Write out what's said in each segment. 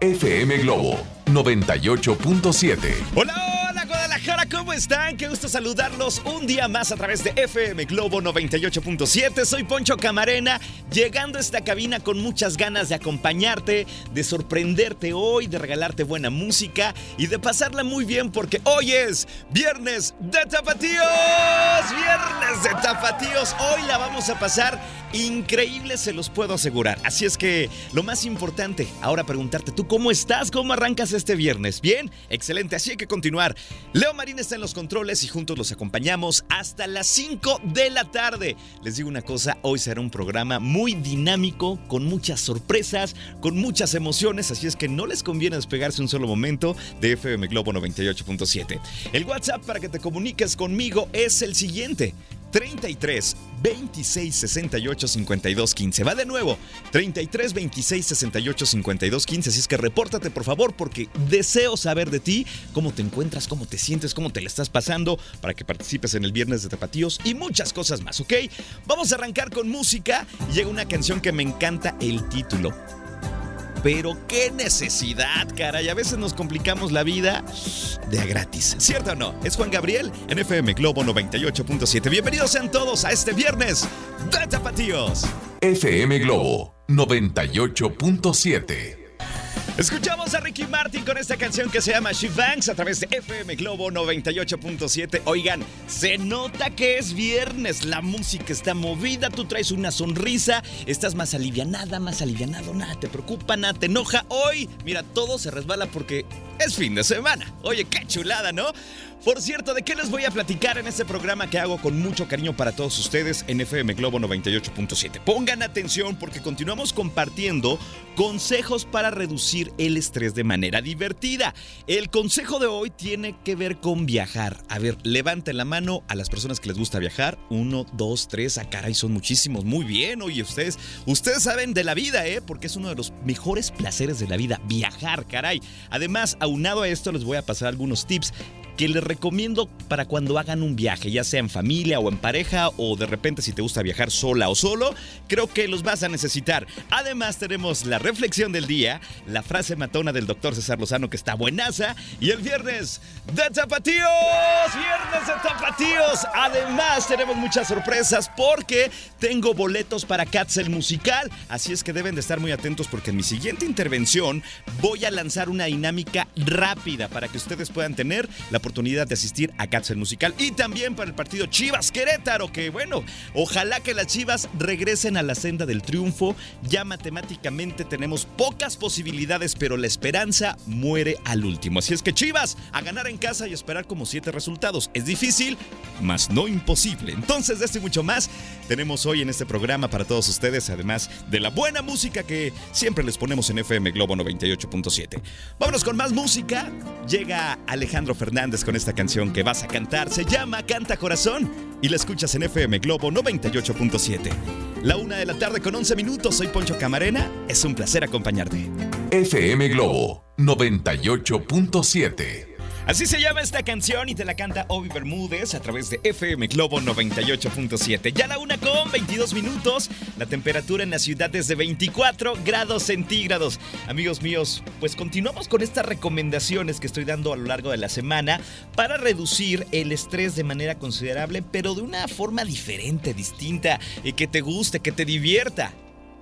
FM Globo 98.7. Hola, hola Guadalajara, ¿cómo están? Qué gusto saludarlos un día más a través de FM Globo 98.7. Soy Poncho Camarena, llegando a esta cabina con muchas ganas de acompañarte, de sorprenderte hoy, de regalarte buena música y de pasarla muy bien porque hoy es Viernes de Tapatíos. Viernes Tapatíos. Hoy la vamos a pasar increíble, se los puedo asegurar. Así es que lo más importante, ahora preguntarte, ¿tú cómo estás? ¿Cómo arrancas este viernes? Bien, excelente, así hay que continuar. Leo Marín está en los controles y juntos los acompañamos hasta las 5 de la tarde. Les digo una cosa, hoy será un programa muy dinámico, con muchas sorpresas, con muchas emociones, así es que no les conviene despegarse un solo momento de FM Globo 98.7. El WhatsApp para que te comuniques conmigo es el siguiente. 33 26 68 52 15. Va de nuevo. 33 26 68 52 15. Así es que repórtate, por favor, porque deseo saber de ti cómo te encuentras, cómo te sientes, cómo te la estás pasando para que participes en el viernes de Tapatíos y muchas cosas más, ¿ok? Vamos a arrancar con música. Llega una canción que me encanta el título. Pero qué necesidad, caray. A veces nos complicamos la vida de a gratis. ¿Cierto o no? Es Juan Gabriel en FM Globo 98.7. Bienvenidos sean todos a este viernes de Tapatíos. FM Globo 98.7. Escuchamos a Ricky Martin con esta canción que se llama She Banks a través de FM Globo 98.7. Oigan, se nota que es viernes, la música está movida, tú traes una sonrisa, estás más alivianada, más alivianado, nada te preocupa, nada te enoja. Hoy, mira, todo se resbala porque es fin de semana. Oye, qué chulada, ¿no? Por cierto, ¿de qué les voy a platicar en este programa que hago con mucho cariño para todos ustedes en FM Globo 98.7? Pongan atención porque continuamos compartiendo consejos para reducir el estrés de manera divertida. El consejo de hoy tiene que ver con viajar. A ver, levanten la mano a las personas que les gusta viajar. Uno, dos, tres. Ah, caray, son muchísimos. Muy bien. Oye, ustedes, ustedes saben de la vida, ¿eh? Porque es uno de los mejores placeres de la vida, viajar, caray. Además, aunado a esto, les voy a pasar algunos tips que les recomiendo para cuando hagan un viaje, ya sea en familia o en pareja o de repente si te gusta viajar sola o solo, creo que los vas a necesitar. Además tenemos la reflexión del día, la frase matona del doctor César Lozano que está buenaza y el viernes de tapatíos, viernes de tapatíos. Además tenemos muchas sorpresas porque tengo boletos para Cats el musical, así es que deben de estar muy atentos porque en mi siguiente intervención voy a lanzar una dinámica rápida para que ustedes puedan tener la oportunidad de asistir a Cats Musical y también para el partido Chivas Querétaro, que bueno, ojalá que las Chivas regresen a la senda del triunfo. Ya matemáticamente tenemos pocas posibilidades, pero la esperanza muere al último. Así es que Chivas, a ganar en casa y esperar como siete resultados. Es difícil, mas no imposible. Entonces, de esto y mucho más, tenemos hoy en este programa para todos ustedes, además de la buena música que siempre les ponemos en FM Globo 98.7. Vámonos con más música. Llega Alejandro Fernández con esta canción que vas a cantar. Se llama Canta Corazón y la escuchas en FM Globo 98.7. La una de la tarde con 11 minutos. Soy Poncho Camarena. Es un placer acompañarte. FM Globo 98.7. Así se llama esta canción y te la canta Obi Bermúdez a través de FM Globo 98.7. Ya la una con 22 minutos. La temperatura en la ciudad es de 24 grados centígrados. Amigos míos, pues continuamos con estas recomendaciones que estoy dando a lo largo de la semana para reducir el estrés de manera considerable, pero de una forma diferente, distinta, y que te guste, que te divierta.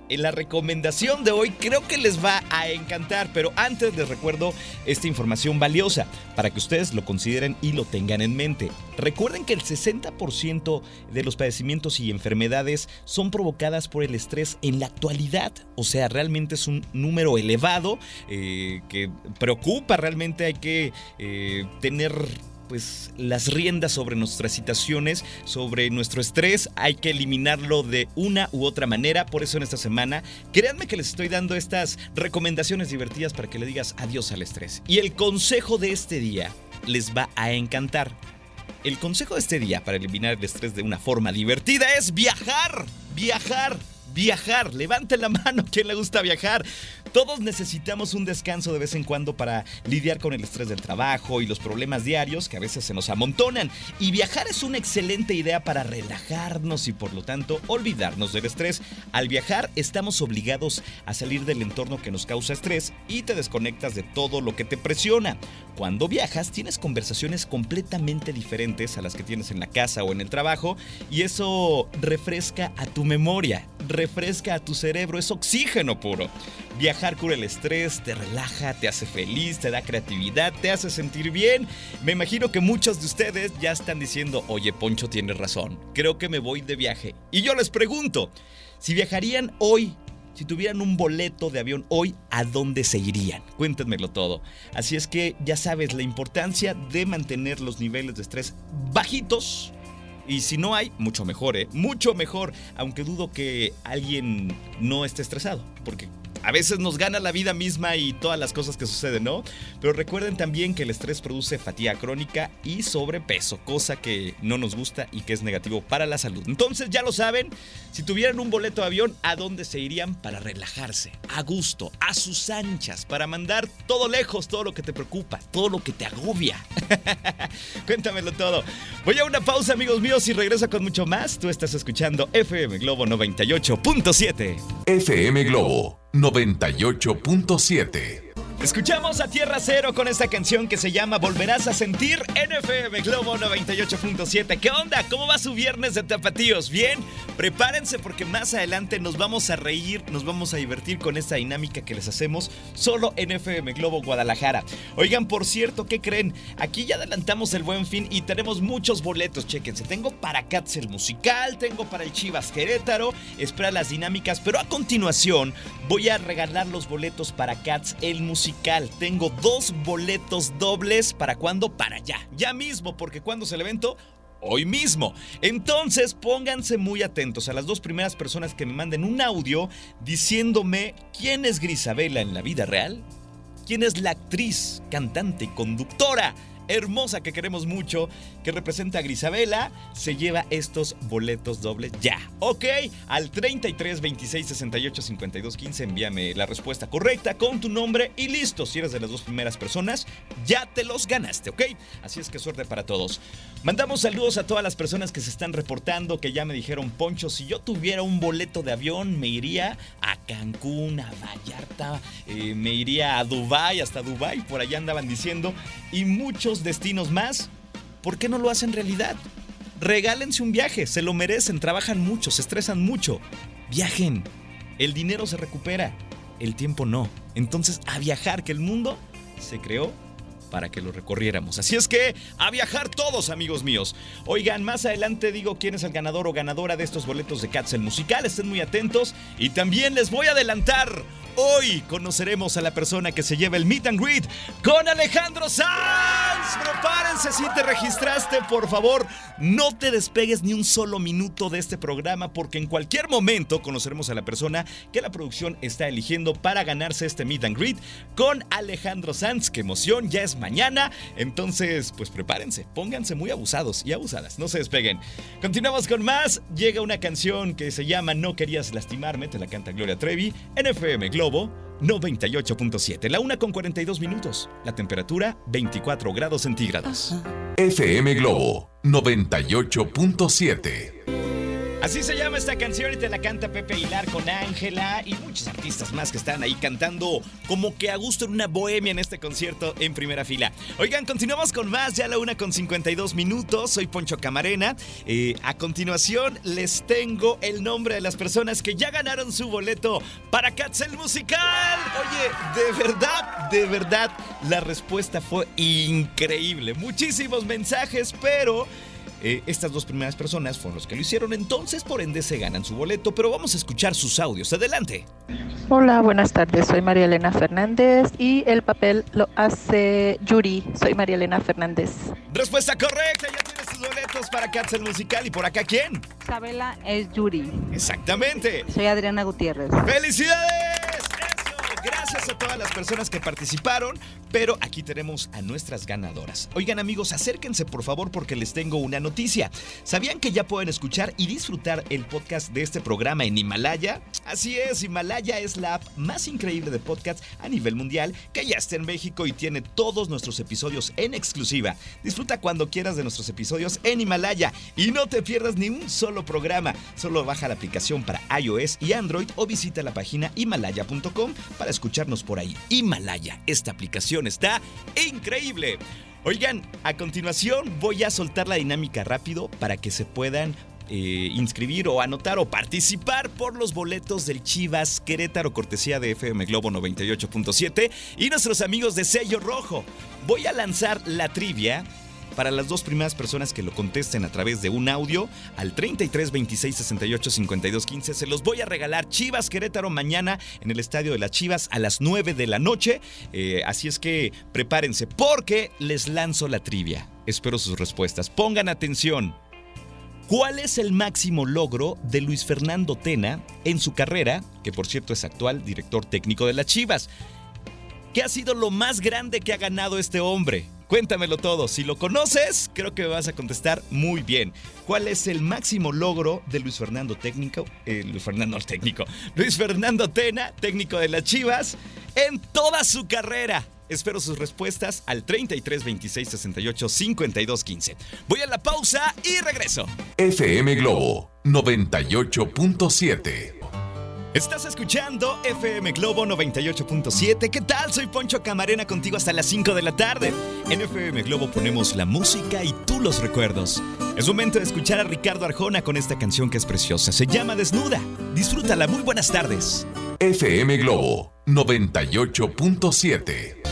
En la recomendación de hoy creo que les va a encantar, pero antes les recuerdo esta información valiosa para que ustedes lo consideren y lo tengan en mente. Recuerden que el 60% de los padecimientos y enfermedades son provocadas por el estrés en la actualidad. O sea, realmente es un número elevado eh, que preocupa, realmente hay que eh, tener pues las riendas sobre nuestras situaciones, sobre nuestro estrés, hay que eliminarlo de una u otra manera. Por eso en esta semana, créanme que les estoy dando estas recomendaciones divertidas para que le digas adiós al estrés. Y el consejo de este día les va a encantar. El consejo de este día para eliminar el estrés de una forma divertida es viajar, viajar viajar. Levante la mano quien le gusta viajar. Todos necesitamos un descanso de vez en cuando para lidiar con el estrés del trabajo y los problemas diarios que a veces se nos amontonan. Y viajar es una excelente idea para relajarnos y por lo tanto olvidarnos del estrés. Al viajar estamos obligados a salir del entorno que nos causa estrés y te desconectas de todo lo que te presiona. Cuando viajas tienes conversaciones completamente diferentes a las que tienes en la casa o en el trabajo y eso refresca a tu memoria, refresca a tu cerebro, es oxígeno puro. Viajar cura el estrés, te relaja, te hace feliz, te da creatividad, te hace sentir bien. Me imagino que muchos de ustedes ya están diciendo, oye Poncho tiene razón, creo que me voy de viaje. Y yo les pregunto, si viajarían hoy si tuvieran un boleto de avión hoy, ¿a dónde se irían? Cuéntenmelo todo. Así es que ya sabes la importancia de mantener los niveles de estrés bajitos. Y si no hay, mucho mejor, ¿eh? Mucho mejor. Aunque dudo que alguien no esté estresado. Porque a veces nos gana la vida misma y todas las cosas que suceden, ¿no? Pero recuerden también que el estrés produce fatiga crónica y sobrepeso, cosa que no nos gusta y que es negativo para la salud. Entonces, ya lo saben, si tuvieran un boleto de avión, ¿a dónde se irían para relajarse? A gusto, a sus anchas, para mandar todo lejos, todo lo que te preocupa, todo lo que te agobia. Cuéntamelo todo. Voy a una pausa, amigos míos, y regreso con mucho más. Tú estás escuchando FM Globo 98.7. FM Globo 98.7. Escuchamos a Tierra Cero con esta canción que se llama Volverás a sentir NFM Globo 98.7. ¿Qué onda? ¿Cómo va su viernes de tapatíos? ¿Bien? Prepárense porque más adelante nos vamos a reír, nos vamos a divertir con esta dinámica que les hacemos solo en FM Globo Guadalajara. Oigan, por cierto, ¿qué creen? Aquí ya adelantamos el buen fin y tenemos muchos boletos, chéquense. Tengo para Cats el musical, tengo para el Chivas Querétaro, espera las dinámicas, pero a continuación voy a regalar los boletos para Cats el musical tengo dos boletos dobles. ¿Para cuándo? Para ya. Ya mismo, porque cuando es el evento? Hoy mismo. Entonces pónganse muy atentos a las dos primeras personas que me manden un audio diciéndome quién es Grisabela en la vida real, quién es la actriz, cantante y conductora hermosa que queremos mucho, que representa a Grisabela, se lleva estos boletos dobles ya. Ok, al 33 26 68 52 15 envíame la respuesta correcta con tu nombre y listo. Si eres de las dos primeras personas, ya te los ganaste, ¿ok? Así es que suerte para todos. Mandamos saludos a todas las personas que se están reportando, que ya me dijeron, Poncho, si yo tuviera un boleto de avión, me iría a Cancún, a Vallarta, eh, me iría a Dubai, hasta Dubai, por allá andaban diciendo, y muchos destinos más, ¿por qué no lo hacen realidad? Regálense un viaje, se lo merecen, trabajan mucho, se estresan mucho. Viajen, el dinero se recupera, el tiempo no. Entonces, a viajar, que el mundo se creó para que lo recorriéramos. Así es que a viajar todos, amigos míos. Oigan, más adelante digo quién es el ganador o ganadora de estos boletos de Cats el musical. Estén muy atentos. Y también les voy a adelantar. Hoy conoceremos a la persona que se lleva el meet and greet con Alejandro Sanz. Prepárense si te registraste, por favor, no te despegues ni un solo minuto de este programa porque en cualquier momento conoceremos a la persona que la producción está eligiendo para ganarse este meet and greet con Alejandro Sanz. Qué emoción, ya es mañana. Entonces, pues prepárense, pónganse muy abusados y abusadas, no se despeguen. Continuamos con más. Llega una canción que se llama No querías lastimarme, te la canta Gloria Trevi en FM Globo 98.7. La una con 42 minutos. La temperatura 24 grados centígrados. FM Globo 98.7. Así se llama esta canción y te la canta Pepe Hilar con Ángela y muchos artistas más que están ahí cantando como que a gusto en una bohemia en este concierto en primera fila. Oigan, continuamos con más, ya la una con 52 minutos. Soy Poncho Camarena. Eh, a continuación les tengo el nombre de las personas que ya ganaron su boleto para Cats el Musical. Oye, de verdad, de verdad, la respuesta fue increíble. Muchísimos mensajes, pero eh, estas dos primeras personas fueron los que lo hicieron, entonces por ende se ganan su boleto, pero vamos a escuchar sus audios. Adelante. Hola, buenas tardes. Soy María Elena Fernández y el papel lo hace Yuri. Soy María Elena Fernández. Respuesta correcta, ya tienes tus boletos para Cats el Musical. ¿Y por acá quién? Isabela es Yuri. Exactamente. Soy Adriana Gutiérrez. ¡Felicidades! Gracias a todas las personas que participaron, pero aquí tenemos a nuestras ganadoras. Oigan amigos, acérquense por favor porque les tengo una noticia. ¿Sabían que ya pueden escuchar y disfrutar el podcast de este programa en Himalaya? Así es, Himalaya es la app más increíble de podcast a nivel mundial que ya está en México y tiene todos nuestros episodios en exclusiva. Disfruta cuando quieras de nuestros episodios en Himalaya y no te pierdas ni un solo programa. Solo baja la aplicación para iOS y Android o visita la página himalaya.com para escucharnos por ahí. Himalaya, esta aplicación está increíble. Oigan, a continuación voy a soltar la dinámica rápido para que se puedan eh, inscribir o anotar o participar por los boletos del Chivas Querétaro, cortesía de FM Globo 98.7 y nuestros amigos de Sello Rojo. Voy a lanzar la trivia para las dos primeras personas que lo contesten a través de un audio al 33 26 68 52 15. Se los voy a regalar Chivas Querétaro mañana en el Estadio de las Chivas a las 9 de la noche. Eh, así es que prepárense porque les lanzo la trivia. Espero sus respuestas. Pongan atención. ¿Cuál es el máximo logro de Luis Fernando Tena en su carrera, que por cierto es actual director técnico de las Chivas? ¿Qué ha sido lo más grande que ha ganado este hombre? Cuéntamelo todo. Si lo conoces, creo que vas a contestar muy bien. ¿Cuál es el máximo logro de Luis Fernando técnico? Eh, Luis Fernando técnico. Luis Fernando Tena, técnico de las Chivas, en toda su carrera. Espero sus respuestas al 33 26 68 52 15. Voy a la pausa y regreso. FM Globo 98.7 Estás escuchando FM Globo 98.7. ¿Qué tal? Soy Poncho Camarena contigo hasta las 5 de la tarde. En FM Globo ponemos la música y tú los recuerdos. Es momento de escuchar a Ricardo Arjona con esta canción que es preciosa. Se llama Desnuda. Disfrútala. Muy buenas tardes. FM Globo 98.7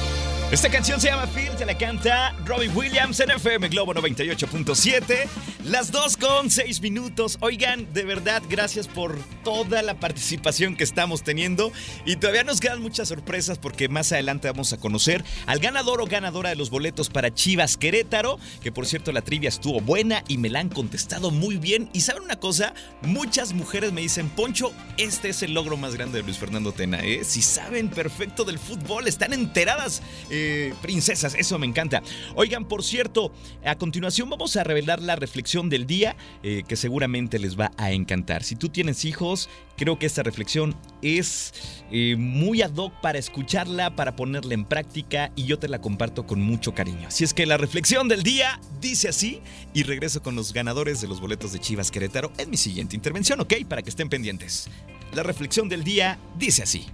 esta canción se llama Phil, se la canta Robbie Williams en FM Globo 98.7. Las dos con seis minutos. Oigan, de verdad, gracias por toda la participación que estamos teniendo. Y todavía nos quedan muchas sorpresas porque más adelante vamos a conocer al ganador o ganadora de los boletos para Chivas Querétaro. Que por cierto, la trivia estuvo buena y me la han contestado muy bien. Y saben una cosa, muchas mujeres me dicen, Poncho, este es el logro más grande de Luis Fernando Tena. ¿eh? Si saben perfecto del fútbol, están enteradas. Eh, princesas, eso me encanta. Oigan, por cierto, a continuación vamos a revelar la reflexión del día eh, que seguramente les va a encantar. Si tú tienes hijos, creo que esta reflexión es eh, muy ad hoc para escucharla, para ponerla en práctica y yo te la comparto con mucho cariño. Así es que la reflexión del día dice así y regreso con los ganadores de los boletos de Chivas Querétaro en mi siguiente intervención, ¿ok? Para que estén pendientes. La reflexión del día dice así.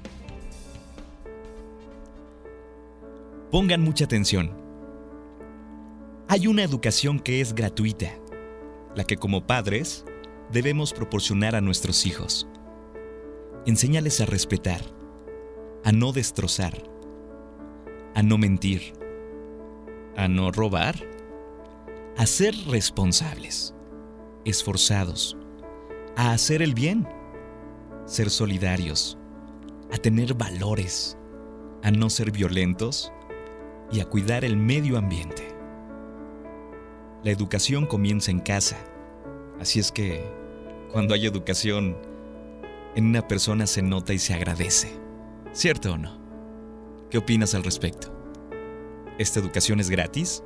Pongan mucha atención. Hay una educación que es gratuita, la que como padres debemos proporcionar a nuestros hijos. Enséñales a respetar, a no destrozar, a no mentir, a no robar, a ser responsables, esforzados, a hacer el bien, ser solidarios, a tener valores, a no ser violentos, y a cuidar el medio ambiente. La educación comienza en casa, así es que cuando hay educación, en una persona se nota y se agradece. ¿Cierto o no? ¿Qué opinas al respecto? Esta educación es gratis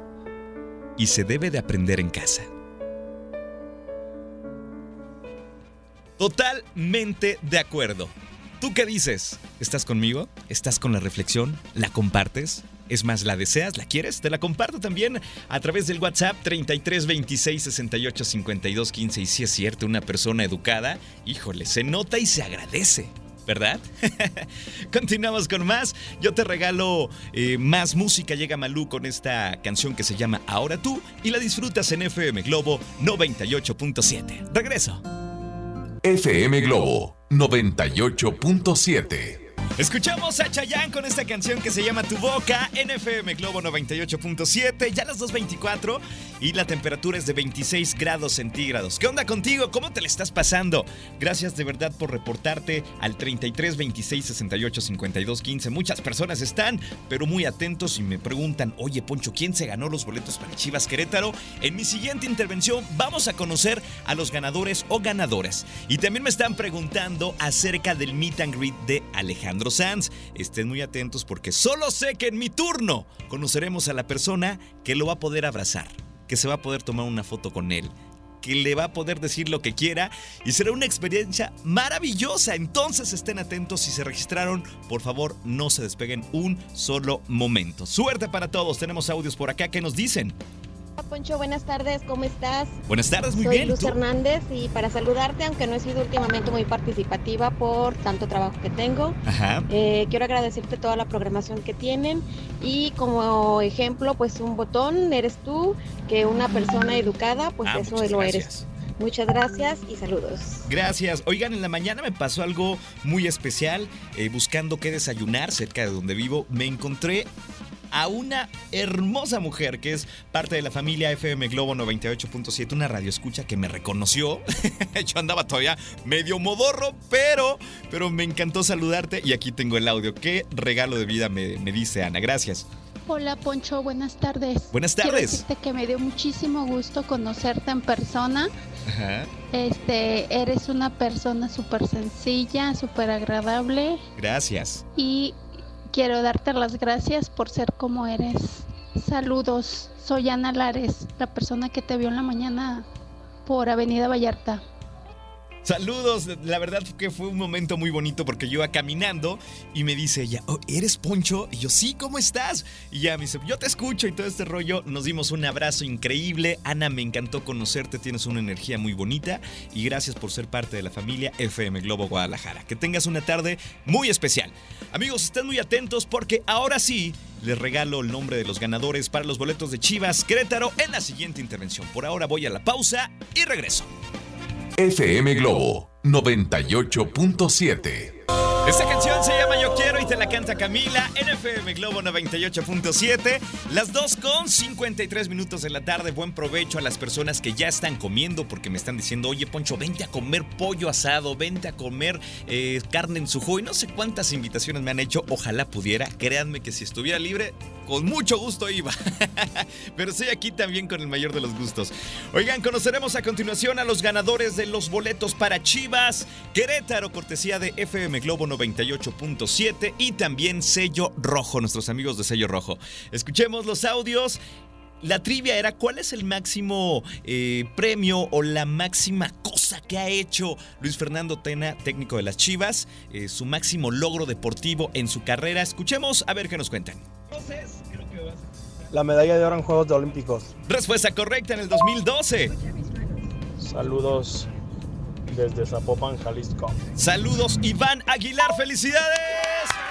y se debe de aprender en casa. Totalmente de acuerdo. ¿Tú qué dices? ¿Estás conmigo? ¿Estás con la reflexión? ¿La compartes? Es más, ¿la deseas? ¿La quieres? Te la comparto también a través del WhatsApp 33 26 68 52 15. Y si es cierto, una persona educada, híjole, se nota y se agradece. ¿verdad? Continuamos con más. Yo te regalo eh, más música. Llega Malú con esta canción que se llama Ahora tú y la disfrutas en FM Globo 98.7. Regreso. FM Globo 98.7. Escuchamos a Chayanne con esta canción que se llama Tu Boca, NFM Globo 98.7, ya las 2.24 y la temperatura es de 26 grados centígrados. ¿Qué onda contigo? ¿Cómo te le estás pasando? Gracias de verdad por reportarte al 33 26 68 52 15. Muchas personas están, pero muy atentos y me preguntan, oye Poncho, ¿quién se ganó los boletos para Chivas Querétaro? En mi siguiente intervención vamos a conocer a los ganadores o ganadoras. Y también me están preguntando acerca del meet and greet de Alejandro. Sanz. Estén muy atentos porque solo sé que en mi turno conoceremos a la persona que lo va a poder abrazar, que se va a poder tomar una foto con él, que le va a poder decir lo que quiera y será una experiencia maravillosa. Entonces estén atentos si se registraron, por favor no se despeguen un solo momento. Suerte para todos, tenemos audios por acá que nos dicen. Poncho, buenas tardes, ¿cómo estás? Buenas tardes, muy Soy bien. Luz Hernández y para saludarte, aunque no he sido últimamente muy participativa por tanto trabajo que tengo, Ajá. eh, quiero agradecerte toda la programación que tienen y como ejemplo, pues un botón eres tú, que una persona educada, pues Ah, eso lo gracias. eres. Muchas gracias y saludos. Gracias. Oigan, en la mañana me pasó algo muy especial. eh, buscando qué desayunar cerca de donde vivo, me encontré a una hermosa mujer que es parte de la familia FM Globo 98.7, una radio escucha que me reconoció. Yo andaba todavía medio modorro, pero, pero me encantó saludarte y aquí tengo el audio. Qué regalo de vida me, me dice Ana. Gracias. Hola Poncho, buenas tardes. Buenas Quiero tardes. decirte que me dio muchísimo gusto conocerte en persona. Ajá. Este, eres una persona súper sencilla, súper agradable Gracias. y quiero darte las gracias por ser como eres. Saludos, soy Ana Lares, la persona que te vio en la mañana por Avenida Vallarta. Saludos, la verdad que fue un momento muy bonito porque yo iba caminando y me dice ella, "Oh, ¿eres Poncho? Y yo, sí, ¿cómo estás? Y ya me dice, yo te escucho y todo este rollo. Nos dimos un abrazo increíble. Ana, me encantó conocerte, tienes una energía muy bonita y gracias por ser parte de la familia FM Globo Guadalajara. Que tengas una tarde muy especial. Amigos, estén muy atentos porque ahora sí les regalo el nombre de los ganadores para los boletos de Chivas Querétaro en la siguiente intervención. Por ahora voy a la pausa y regreso. FM Globo 98.7. Esta canción se llama Yo Quiero y te la canta Camila en FM Globo 98.7. Las 2 con 53 minutos de la tarde. Buen provecho a las personas que ya están comiendo porque me están diciendo, oye Poncho, vente a comer pollo asado, vente a comer eh, carne en su. Y no sé cuántas invitaciones me han hecho. Ojalá pudiera. Créanme que si estuviera libre, con mucho gusto iba. Pero estoy aquí también con el mayor de los gustos. Oigan, conoceremos a continuación a los ganadores de los boletos para Chivas Querétaro, cortesía de FM Globo 98.7 y también Sello Rojo, nuestros amigos de Sello Rojo. Escuchemos los audios. La trivia era cuál es el máximo eh, premio o la máxima cosa que ha hecho Luis Fernando Tena, técnico de las Chivas, eh, su máximo logro deportivo en su carrera. Escuchemos a ver qué nos cuentan. La medalla de oro en Juegos Olímpicos. Respuesta correcta en el 2012. Saludos desde Zapopan, Jalisco. Saludos, Iván Aguilar. ¡Felicidades!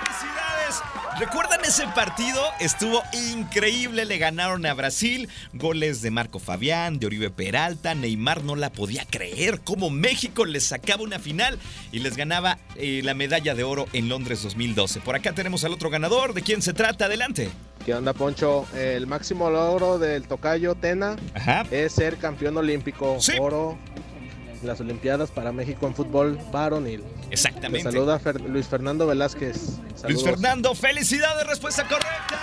¡Felicidades! ¿Recuerdan ese partido? Estuvo increíble. Le ganaron a Brasil. Goles de Marco Fabián, de Oribe Peralta. Neymar no la podía creer. Cómo México les sacaba una final y les ganaba eh, la medalla de oro en Londres 2012. Por acá tenemos al otro ganador. ¿De quién se trata? Adelante. ¿Qué onda, Poncho? El máximo logro del tocayo Tena Ajá. es ser campeón olímpico. Sí. Oro las Olimpiadas para México en fútbol varonil. Exactamente. saluda Fer- Luis Fernando Velázquez. Luis. Fernando, felicidades, respuesta correcta.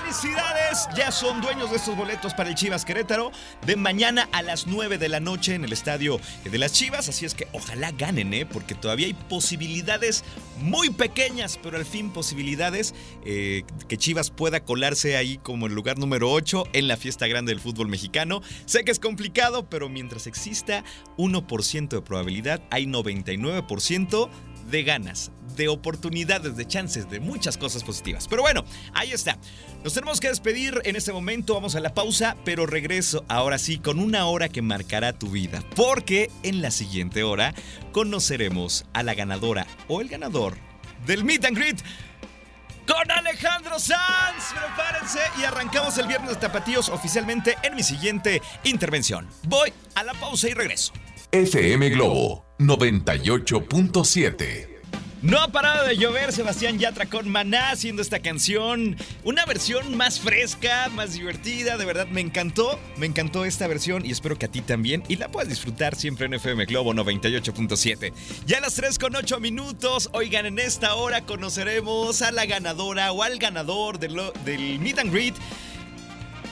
Felicidades. Ya son dueños de estos boletos para el Chivas Querétaro de mañana a las 9 de la noche en el estadio de las Chivas. Así es que ojalá ganen, ¿eh? porque todavía hay posibilidades muy pequeñas, pero al fin posibilidades eh, que Chivas pueda colarse ahí como el lugar número 8 en la fiesta grande del fútbol mexicano. Sé que es complicado, pero mientras exista 1% de probabilidad, hay 99% de ganas, de oportunidades, de chances, de muchas cosas positivas. Pero bueno, ahí está. Nos tenemos que despedir en este momento, vamos a la pausa, pero regreso ahora sí con una hora que marcará tu vida, porque en la siguiente hora conoceremos a la ganadora o el ganador del Meet and Greet con Alejandro Sanz. Prepárense y arrancamos el viernes de Tapatíos oficialmente en mi siguiente intervención. Voy a la pausa y regreso. FM Globo 98.7 no ha parado de llover Sebastián Yatra con Maná haciendo esta canción. Una versión más fresca, más divertida. De verdad, me encantó. Me encantó esta versión y espero que a ti también. Y la puedas disfrutar siempre en FM Globo 98.7. Ya a las 3 con 8 minutos. Oigan, en esta hora conoceremos a la ganadora o al ganador del, del Meet and Greet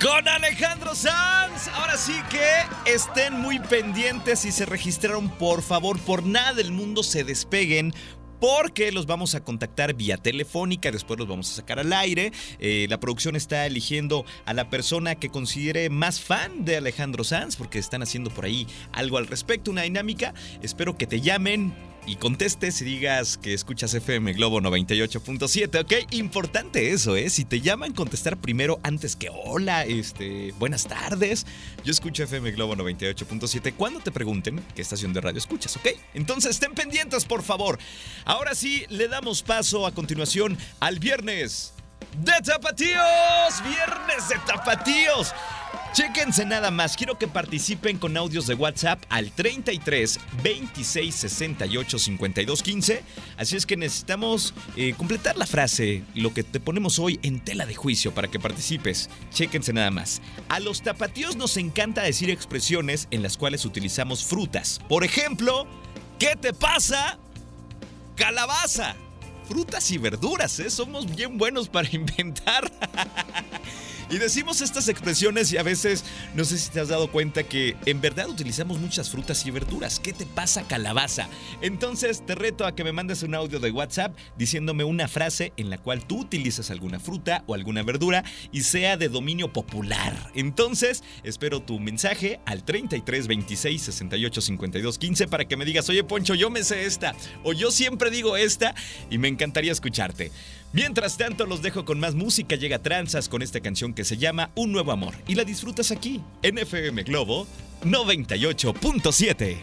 con Alejandro Sanz. Ahora sí que estén muy pendientes y se registraron, por favor, por nada del mundo se despeguen porque los vamos a contactar vía telefónica, después los vamos a sacar al aire. Eh, la producción está eligiendo a la persona que considere más fan de Alejandro Sanz, porque están haciendo por ahí algo al respecto, una dinámica. Espero que te llamen y contestes y digas que escuchas FM Globo 98.7, ¿ok? Importante eso, ¿eh? Si te llaman, contestar primero antes que hola, este, buenas tardes. Yo escucho FM Globo 98.7 cuando te pregunten qué estación de radio escuchas, ¿ok? Entonces, estén pendientes, por favor. Ahora sí, le damos paso a continuación al viernes de Tapatíos. Viernes de Tapatíos. Chéquense nada más, quiero que participen con audios de WhatsApp al 33 26 68 52 15. Así es que necesitamos eh, completar la frase, lo que te ponemos hoy en tela de juicio para que participes. Chéquense nada más. A los tapatíos nos encanta decir expresiones en las cuales utilizamos frutas. Por ejemplo, ¿qué te pasa? Calabaza. Frutas y verduras, ¿eh? Somos bien buenos para inventar. Y decimos estas expresiones y a veces no sé si te has dado cuenta que en verdad utilizamos muchas frutas y verduras. ¿Qué te pasa calabaza? Entonces te reto a que me mandes un audio de WhatsApp diciéndome una frase en la cual tú utilizas alguna fruta o alguna verdura y sea de dominio popular. Entonces espero tu mensaje al 33 26 68 52 15 para que me digas, oye Poncho, yo me sé esta o yo siempre digo esta y me encantaría escucharte. Mientras tanto, los dejo con más música. Llega Tranzas con esta canción que se llama Un Nuevo Amor. Y la disfrutas aquí, en FM Globo 98.7.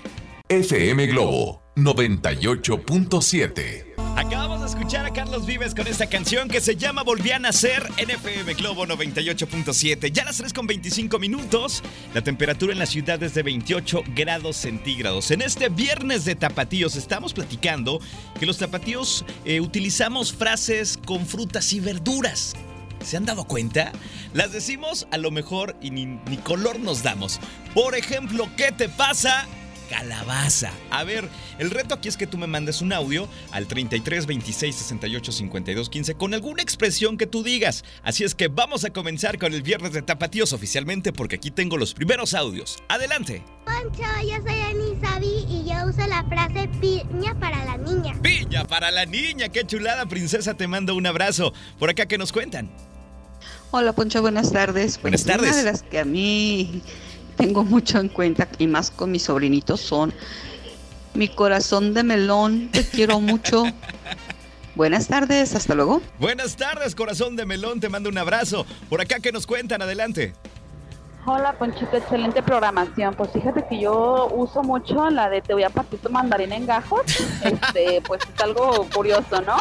FM Globo 98.7. Acabamos escuchar a Carlos Vives con esta canción que se llama Volví a nacer en FM Globo 98.7. Ya las 3 con 25 minutos. La temperatura en la ciudad es de 28 grados centígrados. En este viernes de tapatíos estamos platicando que los tapatíos eh, utilizamos frases con frutas y verduras. ¿Se han dado cuenta? Las decimos a lo mejor y ni color nos damos. Por ejemplo, ¿qué te pasa? Calabaza. A ver, el reto aquí es que tú me mandes un audio al 33 26 68 52 15 con alguna expresión que tú digas. Así es que vamos a comenzar con el viernes de tapatíos oficialmente porque aquí tengo los primeros audios. Adelante. Poncho, yo soy Anisabi y yo uso la frase piña para la niña. Piña para la niña, qué chulada princesa, te mando un abrazo. Por acá que nos cuentan. Hola Poncho, buenas tardes. Buenas pues, tardes. Una de las que a mí tengo mucho en cuenta y más con mis sobrinitos son mi corazón de melón, te quiero mucho. Buenas tardes, hasta luego. Buenas tardes, corazón de melón, te mando un abrazo. Por acá que nos cuentan, adelante. Hola, Ponchito, excelente programación. Pues fíjate que yo uso mucho la de te voy a partir tu mandarina en gajos. Este, pues es algo curioso, ¿no?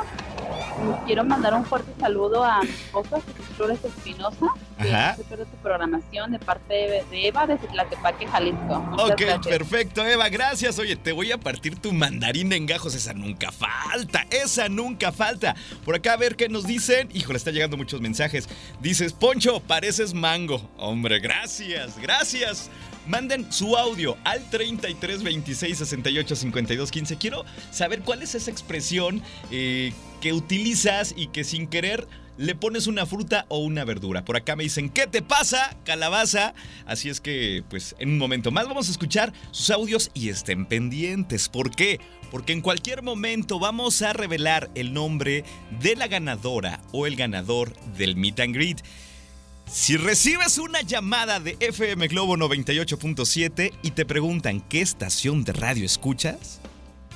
Quiero mandar un fuerte saludo a mi esposa, Flores Espinosa, que pierde tu programación de parte de, Eva desde Tlaquepaque, Jalisco. Muchas ok, perfecto, Eva, gracias. Oye, te voy a partir tu mandarina en gajos, esa nunca falta, esa nunca falta. Por acá a ver qué nos dicen. Híjole, está llegando muchos mensajes. Dices, Poncho, pareces mango. Hombre, gracias, gracias. Manden su audio al 33 26 68 52 15. Quiero saber cuál es esa expresión eh, que utilizas y que sin querer le pones una fruta o una verdura. Por acá me dicen, ¿qué te pasa? Calabaza. Así es que, pues, en un momento más vamos a escuchar sus audios y estén pendientes. ¿Por qué? Porque en cualquier momento vamos a revelar el nombre de la ganadora o el ganador del Meet and Greet. Si recibes una llamada de FM Globo 98.7 y te preguntan qué estación de radio escuchas,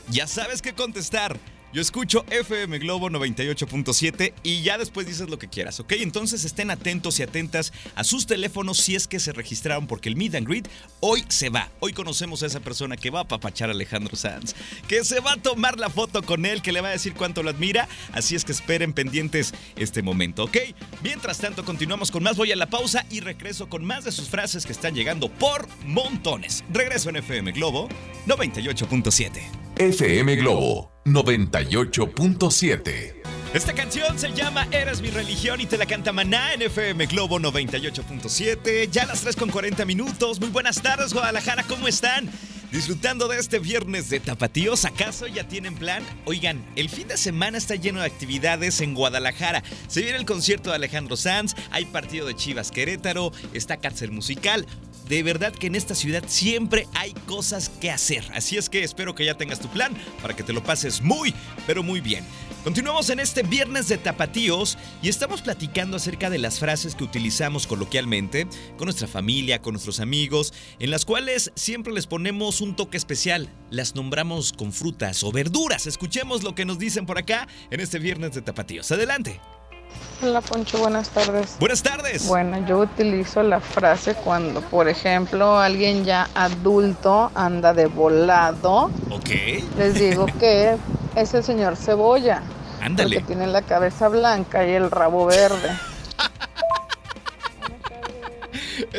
ya sabes qué contestar. Yo escucho FM Globo 98.7 y ya después dices lo que quieras, ¿ok? Entonces estén atentos y atentas a sus teléfonos si es que se registraron porque el Meet and Greet hoy se va. Hoy conocemos a esa persona que va a papachar a Alejandro Sanz, que se va a tomar la foto con él, que le va a decir cuánto lo admira. Así es que esperen pendientes este momento, ¿ok? Mientras tanto, continuamos con más. Voy a la pausa y regreso con más de sus frases que están llegando por montones. Regreso en FM Globo 98.7. FM Globo 98.7. Esta canción se llama Eres mi religión y te la canta Maná en FM Globo 98.7. Ya las 3 con 40 minutos. Muy buenas tardes, Guadalajara, ¿cómo están? Disfrutando de este viernes de tapatíos, ¿acaso ya tienen plan? Oigan, el fin de semana está lleno de actividades en Guadalajara. Se viene el concierto de Alejandro Sanz, hay partido de Chivas Querétaro, está Cárcel Musical. De verdad que en esta ciudad siempre hay cosas que hacer. Así es que espero que ya tengas tu plan para que te lo pases muy, pero muy bien. Continuamos en este viernes de tapatíos y estamos platicando acerca de las frases que utilizamos coloquialmente con nuestra familia, con nuestros amigos, en las cuales siempre les ponemos un toque especial. Las nombramos con frutas o verduras. Escuchemos lo que nos dicen por acá en este viernes de tapatíos. Adelante. Hola Poncho, buenas tardes. Buenas tardes. Bueno, yo utilizo la frase cuando, por ejemplo, alguien ya adulto anda de volado. Ok. Les digo que es el señor Cebolla. Ándale. Porque tiene la cabeza blanca y el rabo verde.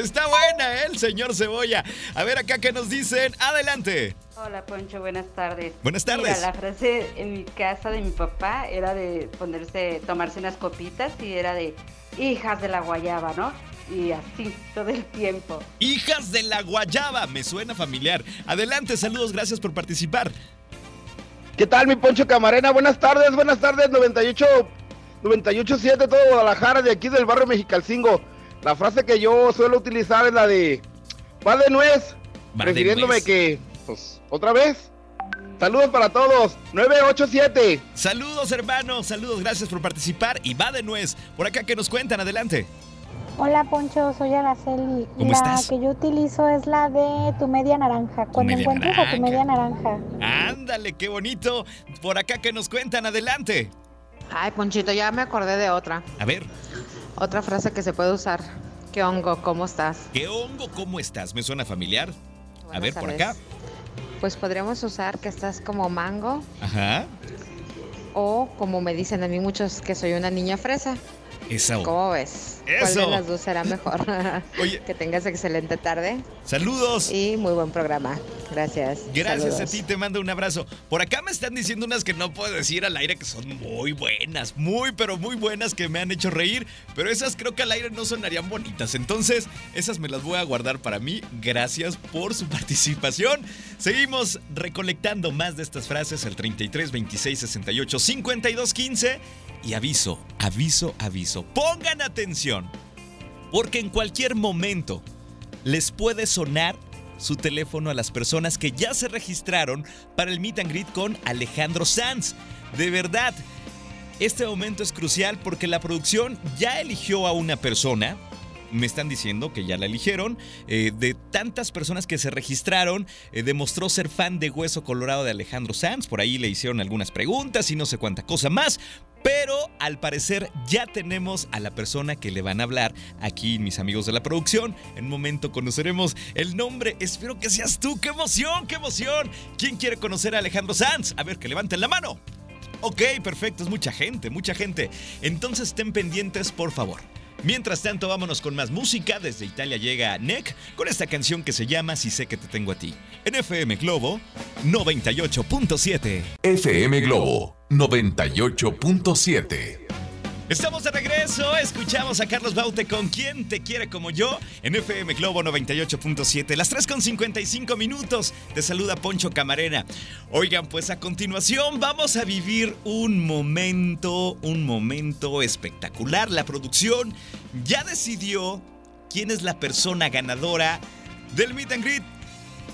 Está buena, ¿eh? El señor Cebolla. A ver acá que nos dicen. Adelante. Hola Poncho, buenas tardes. Buenas tardes. Mira, la frase en mi casa de mi papá era de ponerse, tomarse unas copitas y era de hijas de la guayaba, ¿no? Y así todo el tiempo. Hijas de la guayaba. Me suena familiar. Adelante, saludos, gracias por participar. ¿Qué tal, mi Poncho Camarena? Buenas tardes, buenas tardes, 98, 98.7, todo Guadalajara, de aquí del barrio Mexicalcingo. La frase que yo suelo utilizar es la de, va de nuez, Va de refiriéndome nuez. que, pues, otra vez. Saludos para todos, 987. Saludos, hermanos. Saludos, gracias por participar. Y va de nuez. Por acá que nos cuentan. Adelante. Hola Poncho, soy Araceli. ¿Cómo la estás? que yo utilizo es la de tu media naranja. Cuando media encuentres a tu media naranja. Ándale, qué bonito. Por acá que nos cuentan. Adelante. Ay, Ponchito, ya me acordé de otra. A ver, Otra frase que se puede usar. ¿Qué hongo? ¿Cómo estás? ¿qué hongo? ¿Cómo estás? ¿Me suena familiar? A ver, por acá. Pues podríamos usar que estás como mango Ajá. o como me dicen a mí muchos que soy una niña fresa. Eso. ¿Cómo ves? ¿Cuál Eso. de las dos será mejor? Oye. que tengas excelente tarde Saludos. y muy buen programa. Gracias. Gracias Saludos. a ti, te mando un abrazo. Por acá me están diciendo unas que no puedo decir al aire que son muy buenas, muy pero muy buenas que me han hecho reír, pero esas creo que al aire no sonarían bonitas. Entonces, esas me las voy a guardar para mí. Gracias por su participación. Seguimos recolectando más de estas frases al 33 26 68 52 15 y aviso, aviso, aviso. Pongan atención, porque en cualquier momento les puede sonar su teléfono a las personas que ya se registraron para el meet and greet con Alejandro Sanz. De verdad, este momento es crucial porque la producción ya eligió a una persona. Me están diciendo que ya la eligieron. eh, de tantas personas que se registraron, eh, demostró ser fan de Hueso Colorado de Alejandro Sanz. Por ahí le hicieron algunas preguntas y no sé cuánta cosa más. Pero al parecer ya tenemos a la persona que le van a hablar aquí, mis amigos de la producción. En un momento conoceremos el nombre. Espero que seas tú. ¡Qué emoción! ¡Qué emoción! ¿Quién quiere conocer a Alejandro Sanz? A ver, que levanten la mano. Ok, perfecto, es mucha gente, mucha gente. Entonces estén pendientes, por favor. Mientras tanto, vámonos con más música. Desde Italia llega Nick con esta canción que se llama Si sé que te tengo a ti. En FM Globo 98.7. FM Globo 98.7. Estamos de regreso, escuchamos a Carlos Baute con Quien te quiere como yo en FM Globo 98.7, las 3 con 55 minutos. Te saluda Poncho Camarena. Oigan, pues a continuación vamos a vivir un momento, un momento espectacular. La producción ya decidió quién es la persona ganadora del Meet and Greet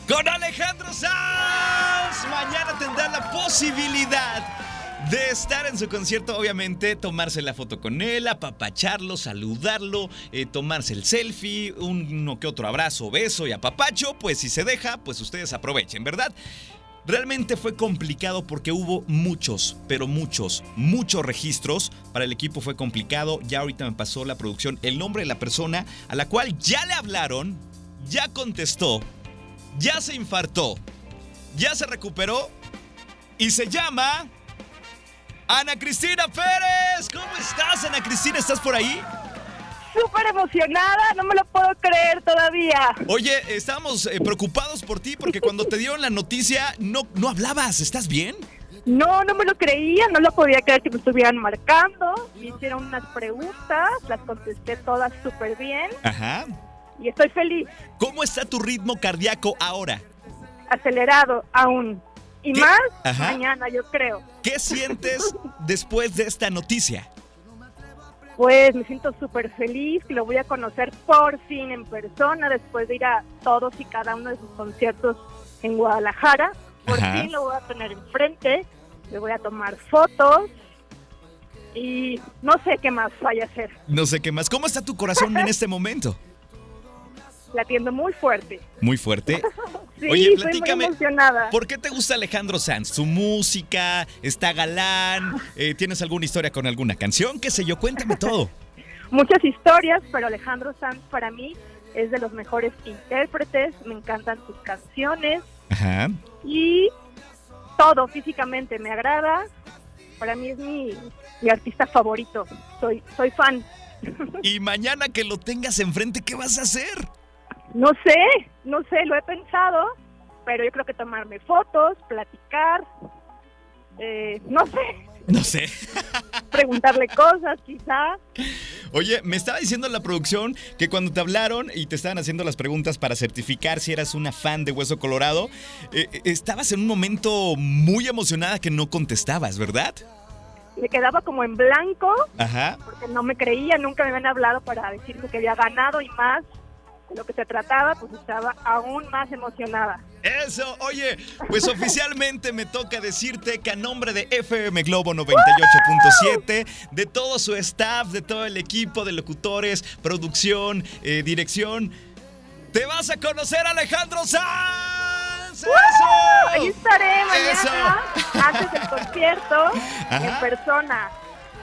con Alejandro Sanz. Mañana tendrá la posibilidad de estar en su concierto, obviamente, tomarse la foto con él, apapacharlo, saludarlo, eh, tomarse el selfie, uno que otro abrazo, beso y apapacho, pues si se deja, pues ustedes aprovechen, ¿verdad? Realmente fue complicado porque hubo muchos, pero muchos, muchos registros. Para el equipo fue complicado. Ya ahorita me pasó la producción el nombre de la persona a la cual ya le hablaron, ya contestó, ya se infartó, ya se recuperó y se llama Ana Cristina Pérez. ¿Cómo estás, Ana Cristina? ¿Estás por ahí? súper emocionada, no me lo puedo creer todavía. Oye, estábamos eh, preocupados por ti porque cuando te dieron la noticia no, no hablabas. ¿Estás bien? No, no me lo creía, no lo podía creer que me estuvieran marcando. Me hicieron unas preguntas, las contesté todas súper bien. Ajá. Y estoy feliz. ¿Cómo está tu ritmo cardíaco ahora? Acelerado aún. Y más mañana, yo creo. ¿Qué sientes después de esta noticia? Pues me siento súper feliz que lo voy a conocer por fin en persona después de ir a todos y cada uno de sus conciertos en Guadalajara. Por fin lo voy a tener enfrente, le voy a tomar fotos y no sé qué más vaya a hacer. No sé qué más. ¿Cómo está tu corazón en este momento? Latiendo muy fuerte. Muy fuerte. sí, Oye, platícame. Estoy muy emocionada. ¿Por qué te gusta Alejandro Sanz? ¿Su música? ¿Está galán? Eh, ¿Tienes alguna historia con alguna canción? ¿Qué sé yo? Cuéntame todo. Muchas historias, pero Alejandro Sanz para mí es de los mejores intérpretes. Me encantan sus canciones. Ajá. Y todo físicamente me agrada. Para mí es mi, mi artista favorito. Soy, soy fan. Y mañana que lo tengas enfrente, ¿qué vas a hacer? No sé, no sé, lo he pensado, pero yo creo que tomarme fotos, platicar, eh, no sé. No sé. Preguntarle cosas, quizá. Oye, me estaba diciendo la producción que cuando te hablaron y te estaban haciendo las preguntas para certificar si eras una fan de Hueso Colorado, eh, eh, estabas en un momento muy emocionada que no contestabas, ¿verdad? Me quedaba como en blanco, Ajá. porque no me creía, nunca me habían hablado para decirme que había ganado y más lo que se trataba, pues estaba aún más emocionada. Eso, oye, pues oficialmente me toca decirte que a nombre de FM Globo 98.7, de todo su staff, de todo el equipo de locutores, producción, eh, dirección, te vas a conocer a Alejandro Sanz. ¡Eso! Ahí estaré mañana, antes del concierto, en persona.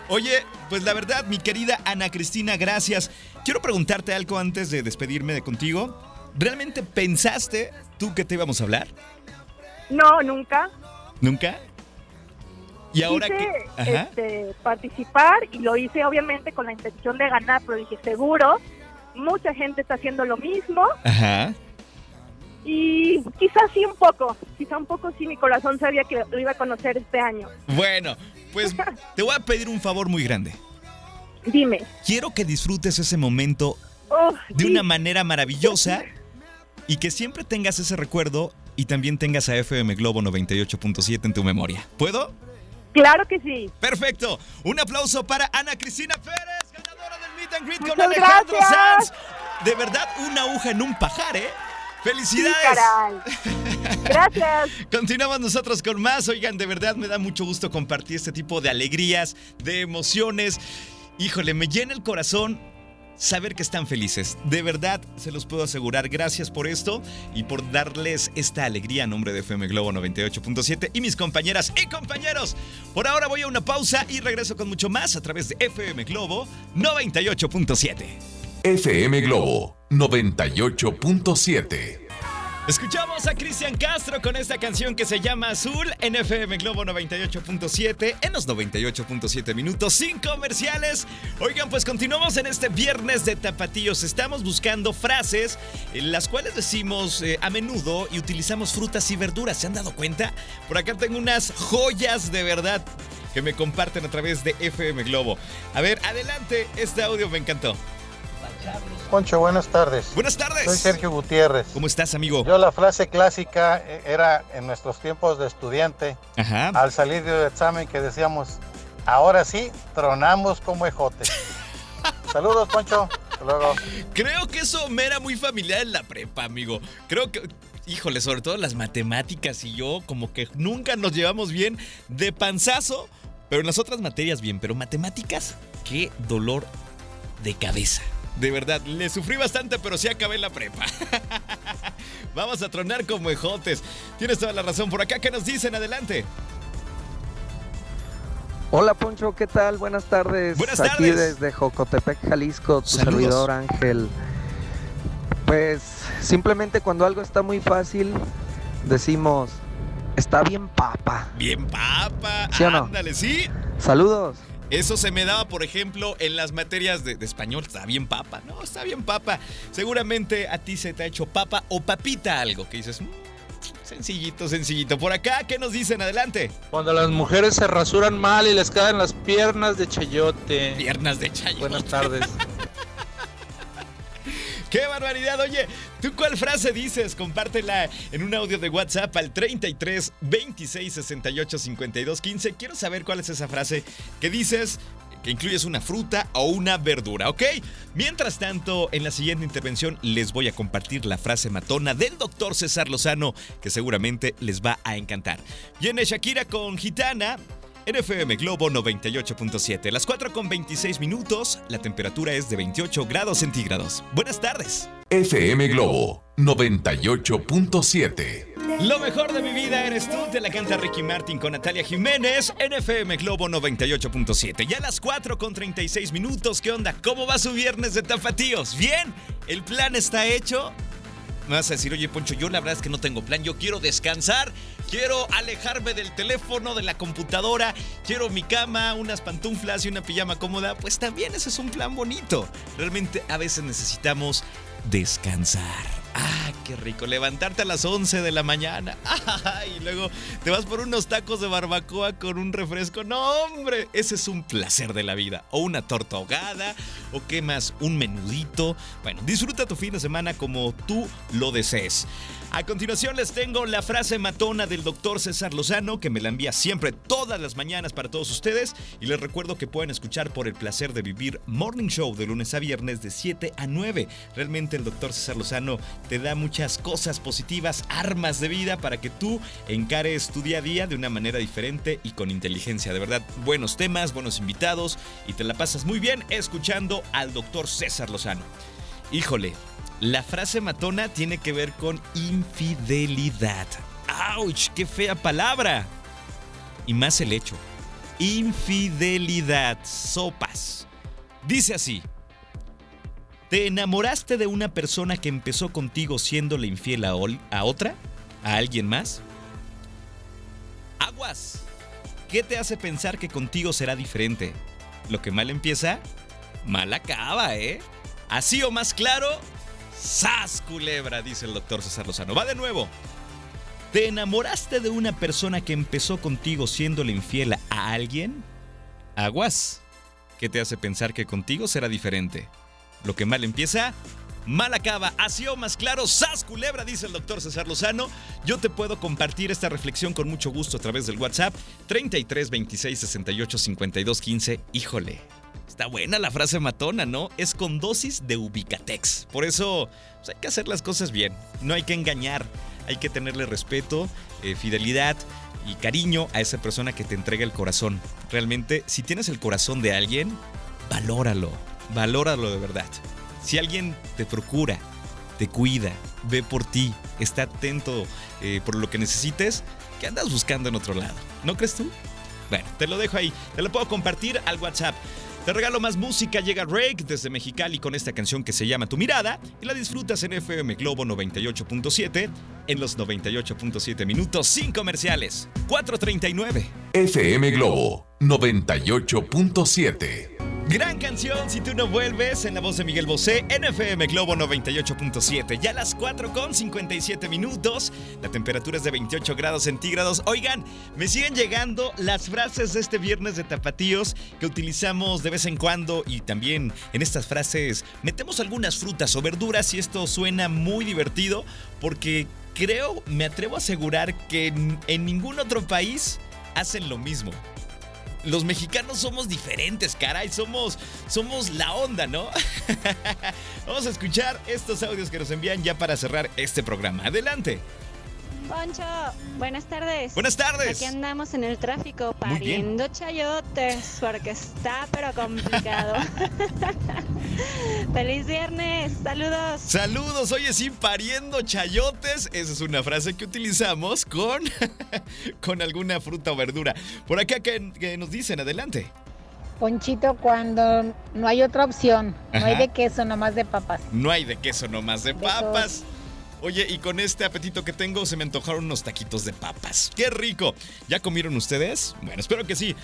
Oye, pues la verdad, mi querida Ana Cristina, gracias. Quiero preguntarte algo antes de despedirme de contigo. ¿Realmente pensaste tú que te íbamos a hablar? No, nunca. ¿Nunca? Y ahora Quise, que Este, participar y lo hice obviamente con la intención de ganar, pero dije seguro, mucha gente está haciendo lo mismo. Ajá. Y quizás sí un poco, quizá un poco sí mi corazón sabía que lo iba a conocer este año. Bueno, pues te voy a pedir un favor muy grande. Dime. Quiero que disfrutes ese momento Oh, de una manera maravillosa y que siempre tengas ese recuerdo y también tengas a FM Globo 98.7 en tu memoria. ¿Puedo? Claro que sí. Perfecto. Un aplauso para Ana Cristina Pérez, ganadora del Meet and Greet con Muchas Alejandro gracias. Sanz. De verdad, una aguja en un pajar, ¿eh? ¡Felicidades! Sí, caray. Gracias. Continuamos nosotros con más. Oigan, de verdad me da mucho gusto compartir este tipo de alegrías, de emociones. Híjole, me llena el corazón saber que están felices. De verdad, se los puedo asegurar. Gracias por esto y por darles esta alegría a nombre de FM Globo 98.7 y mis compañeras y compañeros. Por ahora voy a una pausa y regreso con mucho más a través de FM Globo 98.7. FM Globo 98.7. Escuchamos a Cristian Castro con esta canción que se llama Azul en FM Globo 98.7 en los 98.7 minutos sin comerciales. Oigan, pues continuamos en este viernes de tapatíos. Estamos buscando frases en las cuales decimos eh, a menudo y utilizamos frutas y verduras. ¿Se han dado cuenta? Por acá tengo unas joyas de verdad que me comparten a través de FM Globo. A ver, adelante, este audio me encantó. Poncho, buenas tardes. Buenas tardes. Soy Sergio Gutiérrez. ¿Cómo estás, amigo? Yo la frase clásica eh, era en nuestros tiempos de estudiante, Ajá. al salir del examen que decíamos, ahora sí, tronamos como ejotes. Saludos, Poncho. Hasta luego. Creo que eso me era muy familiar en la prepa, amigo. Creo que, híjole, sobre todo las matemáticas y yo como que nunca nos llevamos bien de panzazo, pero en las otras materias bien, pero matemáticas, qué dolor de cabeza. De verdad, le sufrí bastante, pero sí acabé la prepa. Vamos a tronar como ejotes. Tienes toda la razón. Por acá, ¿qué nos dicen? Adelante. Hola Poncho, ¿qué tal? Buenas tardes. Buenas Aquí tardes. desde Jocotepec, Jalisco, tu Saludos. servidor Ángel. Pues simplemente cuando algo está muy fácil, decimos, está bien papa. Bien, papa. ¿Sí o no? Ándale, sí. Saludos. Eso se me daba, por ejemplo, en las materias de, de español. Está bien papa. No, está bien papa. Seguramente a ti se te ha hecho papa o papita algo que dices, "Mm, sencillito, sencillito. Por acá, ¿qué nos dicen? Adelante. Cuando las mujeres se rasuran mal y les caen las piernas de chayote. Piernas de chayote. Buenas tardes. ¡Qué barbaridad! Oye, ¿tú cuál frase dices? Compártela en un audio de WhatsApp al 33 26 68 52 15. Quiero saber cuál es esa frase que dices que incluyes una fruta o una verdura, ¿ok? Mientras tanto, en la siguiente intervención les voy a compartir la frase matona del doctor César Lozano que seguramente les va a encantar. Viene Shakira con Gitana. NFM Globo 98.7. Las 4 con 26 minutos. La temperatura es de 28 grados centígrados. Buenas tardes. FM Globo 98.7. Lo mejor de mi vida eres tú, te la canta Ricky Martin con Natalia Jiménez, NFM Globo 98.7. Ya a las 4 con 36 minutos, ¿qué onda? ¿Cómo va su viernes de tapatíos? ¿Bien? ¿El plan está hecho? Me vas a decir, oye Poncho, yo la verdad es que no tengo plan, yo quiero descansar, quiero alejarme del teléfono, de la computadora, quiero mi cama, unas pantuflas y una pijama cómoda, pues también ese es un plan bonito. Realmente a veces necesitamos descansar. Ah, qué rico. Levantarte a las 11 de la mañana. Ah, y luego te vas por unos tacos de barbacoa con un refresco. No, hombre, ese es un placer de la vida. O una torta ahogada, o qué más, un menudito. Bueno, disfruta tu fin de semana como tú lo desees. A continuación les tengo la frase matona del doctor César Lozano, que me la envía siempre todas las mañanas para todos ustedes. Y les recuerdo que pueden escuchar por el placer de vivir Morning Show de lunes a viernes de 7 a 9. Realmente el doctor César Lozano te da muchas cosas positivas, armas de vida para que tú encares tu día a día de una manera diferente y con inteligencia. De verdad, buenos temas, buenos invitados y te la pasas muy bien escuchando al doctor César Lozano. Híjole, la frase matona tiene que ver con infidelidad. ¡Auch! ¡Qué fea palabra! Y más el hecho. Infidelidad. Sopas. Dice así. ¿Te enamoraste de una persona que empezó contigo siéndole infiel a, otra? ¿A alguien más? Aguas. ¿Qué te hace pensar que contigo será diferente? Lo que mal empieza, mal acaba, ¿eh? Así o más claro, ¡Sas, culebra! Dice el doctor César Lozano. Va de nuevo. ¿Te enamoraste de una persona que empezó contigo siéndole infiel a alguien? Aguas. ¿Qué te hace pensar que contigo será diferente? Lo que mal empieza, mal acaba. Así o más claro, ¡Sas, culebra! Dice el doctor César Lozano. Yo te puedo compartir esta reflexión con mucho gusto a través del WhatsApp 33 26 68 52 15. Híjole. Está buena la frase matona, ¿no? Es con dosis de Ubicatex. Por eso pues, hay que hacer las cosas bien. No hay que engañar. Hay que tenerle respeto, eh, fidelidad y cariño a esa persona que te entrega el corazón. Realmente, si tienes el corazón de alguien, valóralo. Valóralo de verdad. Si alguien te procura, te cuida, ve por ti, está atento eh, por lo que necesites, ¿qué andas buscando en otro lado? ¿No crees tú? Bueno, te lo dejo ahí. Te lo puedo compartir al WhatsApp. Te regalo más música, llega Rake desde Mexicali con esta canción que se llama Tu Mirada y la disfrutas en FM Globo 98.7 en los 98.7 minutos sin comerciales. 439. FM Globo 98.7. Gran canción Si tú no vuelves en la voz de Miguel Bosé, NFM Globo 98.7. Ya a las 4 con 57 minutos. La temperatura es de 28 grados centígrados. Oigan, me siguen llegando las frases de este viernes de tapatíos que utilizamos de vez en cuando y también en estas frases metemos algunas frutas o verduras y esto suena muy divertido porque creo, me atrevo a asegurar que en, en ningún otro país hacen lo mismo los mexicanos somos diferentes, caray, somos, somos la onda, ¿no? Vamos a escuchar estos audios que nos envían ya para cerrar este programa. Adelante. Poncho, buenas tardes. Buenas tardes. Aquí andamos en el tráfico pariendo chayotes porque está pero complicado. ¡Feliz viernes! ¡Saludos! Saludos, oye, sí, pariendo chayotes. Esa es una frase que utilizamos con, con alguna fruta o verdura. Por acá, ¿qué, qué nos dicen? Adelante. Ponchito, cuando no hay otra opción, no hay de queso, nomás de papas. No hay de queso, nomás de papas. Oye, y con este apetito que tengo se me antojaron unos taquitos de papas. ¡Qué rico! ¿Ya comieron ustedes? Bueno, espero que sí.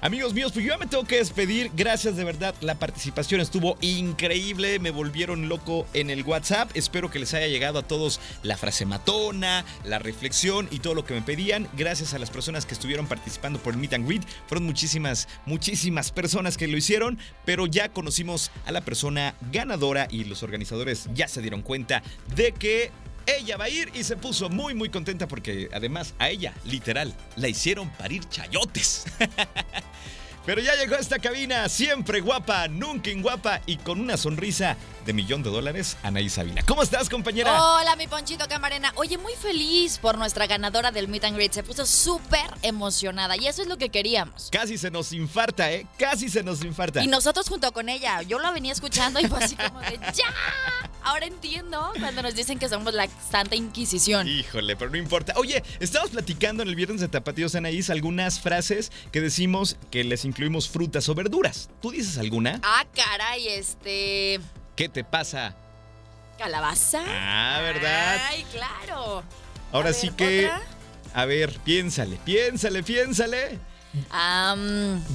Amigos míos, pues yo ya me tengo que despedir. Gracias de verdad. La participación estuvo increíble. Me volvieron loco en el WhatsApp. Espero que les haya llegado a todos la frase matona, la reflexión y todo lo que me pedían. Gracias a las personas que estuvieron participando por el Meet and Greet. Fueron muchísimas, muchísimas personas que lo hicieron. Pero ya conocimos a la persona ganadora y los organizadores ya se dieron cuenta de que ella va a ir y se puso muy muy contenta porque además a ella, literal, la hicieron parir chayotes. Pero ya llegó a esta cabina, siempre guapa, nunca inguapa y con una sonrisa de millón de dólares, Anaí Sabina. ¿Cómo estás, compañera? Hola, mi Ponchito Camarena. Oye, muy feliz por nuestra ganadora del Meet and Greet. Se puso súper emocionada y eso es lo que queríamos. Casi se nos infarta, ¿eh? Casi se nos infarta. Y nosotros junto con ella. Yo la venía escuchando y fue así como de ¡Ya! Ahora entiendo cuando nos dicen que somos la Santa Inquisición. Híjole, pero no importa. Oye, estábamos platicando en el viernes de Tapatíos Anaís algunas frases que decimos que les incluimos frutas o verduras. ¿Tú dices alguna? Ah, caray, este. ¿Qué te pasa? ¿Calabaza? Ah, ¿verdad? Ay, claro. Ahora sí que. ¿otra? A ver, piénsale, piénsale, piénsale.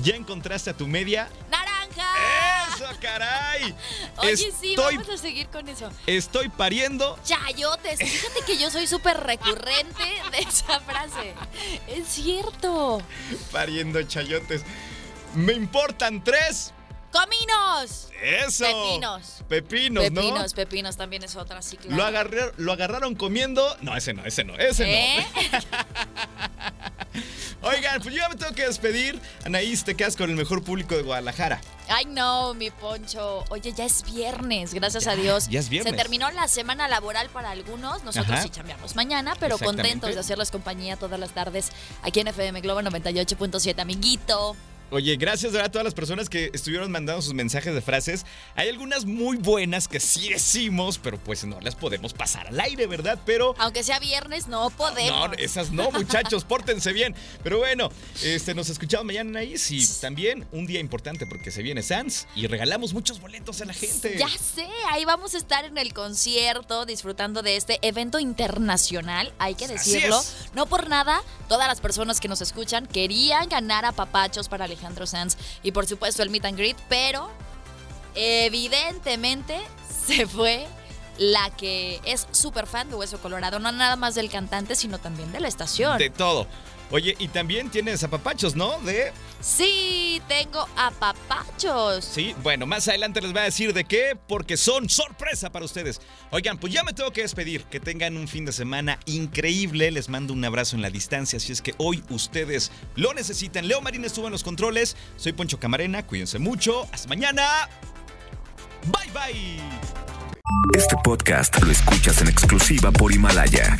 ¿Ya encontraste a tu media? ¡Eso, caray! Oye, sí, Estoy- vamos a seguir con eso. Estoy pariendo. Chayotes. Fíjate que yo soy súper recurrente de esa frase. Es cierto. Pariendo chayotes. Me importan tres. ¡Cominos! Eso. Pepinos. Pepinos, ¿no? Pepinos, pepinos también es otra, sí, claro. Lo, agarré- lo agarraron comiendo. No, ese no, ese no, ese ¿Eh? no. Oigan, pues yo ya me tengo que despedir. Anaís, te quedas con el mejor público de Guadalajara. Ay, no, mi poncho. Oye, ya es viernes, gracias a Dios. ya es viernes. Se terminó la semana laboral para algunos. Nosotros Ajá. sí chambeamos mañana, pero contentos de hacerles compañía todas las tardes aquí en FM Globo 98.7, amiguito. Oye, gracias de verdad a todas las personas que estuvieron mandando sus mensajes de frases. Hay algunas muy buenas que sí decimos, pero pues no las podemos pasar al aire, ¿verdad? Pero Aunque sea viernes, no podemos. No, esas no, muchachos, pórtense bien. Pero bueno, este, nos escuchamos mañana, Anaís, y también un día importante porque se viene Sans y regalamos muchos boletos a la gente. Ya sé, ahí vamos a estar en el concierto disfrutando de este evento internacional, hay que decirlo. No por nada, todas las personas que nos escuchan querían ganar a papachos para Alejandro Sanz y por supuesto el meet and greet, pero evidentemente se fue la que es súper fan de Hueso Colorado, no nada más del cantante, sino también de la estación. De todo. Oye, y también tienes apapachos, ¿no? De. Sí, tengo a papachos. Sí, bueno, más adelante les voy a decir de qué, porque son sorpresa para ustedes. Oigan, pues ya me tengo que despedir. Que tengan un fin de semana increíble. Les mando un abrazo en la distancia. Si es que hoy ustedes lo necesitan. Leo Marín estuvo en los controles. Soy Poncho Camarena. Cuídense mucho. Hasta mañana. Bye bye. Este podcast lo escuchas en exclusiva por Himalaya.